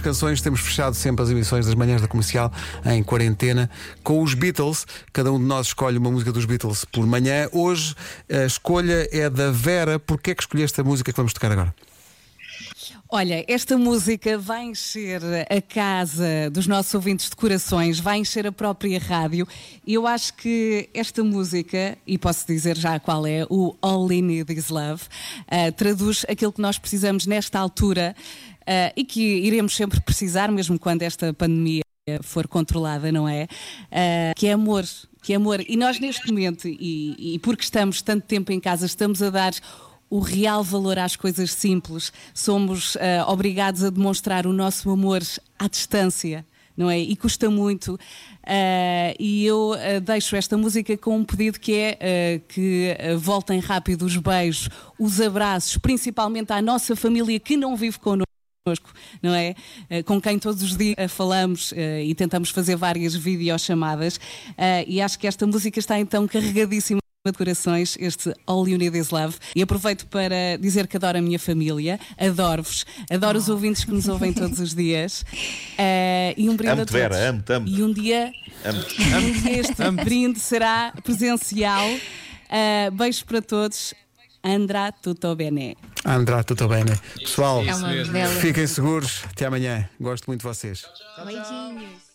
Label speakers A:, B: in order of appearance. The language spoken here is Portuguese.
A: As canções temos fechado sempre as emissões das manhãs da comercial em quarentena com os Beatles. Cada um de nós escolhe uma música dos Beatles por manhã. Hoje a escolha é da Vera. Porquê é que escolheste a música que vamos tocar agora?
B: Olha, esta música vai encher a casa dos nossos ouvintes de corações, vai encher a própria rádio. E eu acho que esta música, e posso dizer já qual é, o All In Need Is Love, uh, traduz aquilo que nós precisamos nesta altura uh, e que iremos sempre precisar, mesmo quando esta pandemia for controlada, não é? Uh, que é amor, que é amor. E nós neste momento, e, e porque estamos tanto tempo em casa, estamos a dar o real valor às coisas simples. Somos uh, obrigados a demonstrar o nosso amor à distância. Não é? E custa muito. Uh, e eu uh, deixo esta música com um pedido que é que voltem rápido os beijos, os abraços, principalmente à nossa família que não vive connosco não é? Com quem todos os dias falamos e tentamos fazer várias videochamadas. E acho que esta música está então carregadíssima de corações este All You Need Is Love e aproveito para dizer que adoro a minha família, adoro-vos, adoro os ouvintes que nos ouvem todos os dias uh, e um brinde
C: amo
B: a todos.
C: Vera, amo amo.
B: E um dia, dia este brinde será presencial. Uh, beijos para todos. Andrá tutto bene.
A: Andrá tutto bene. Pessoal,
D: É
A: fiquem seguros. Até amanhã. Gosto muito de vocês.
D: Beijinhos.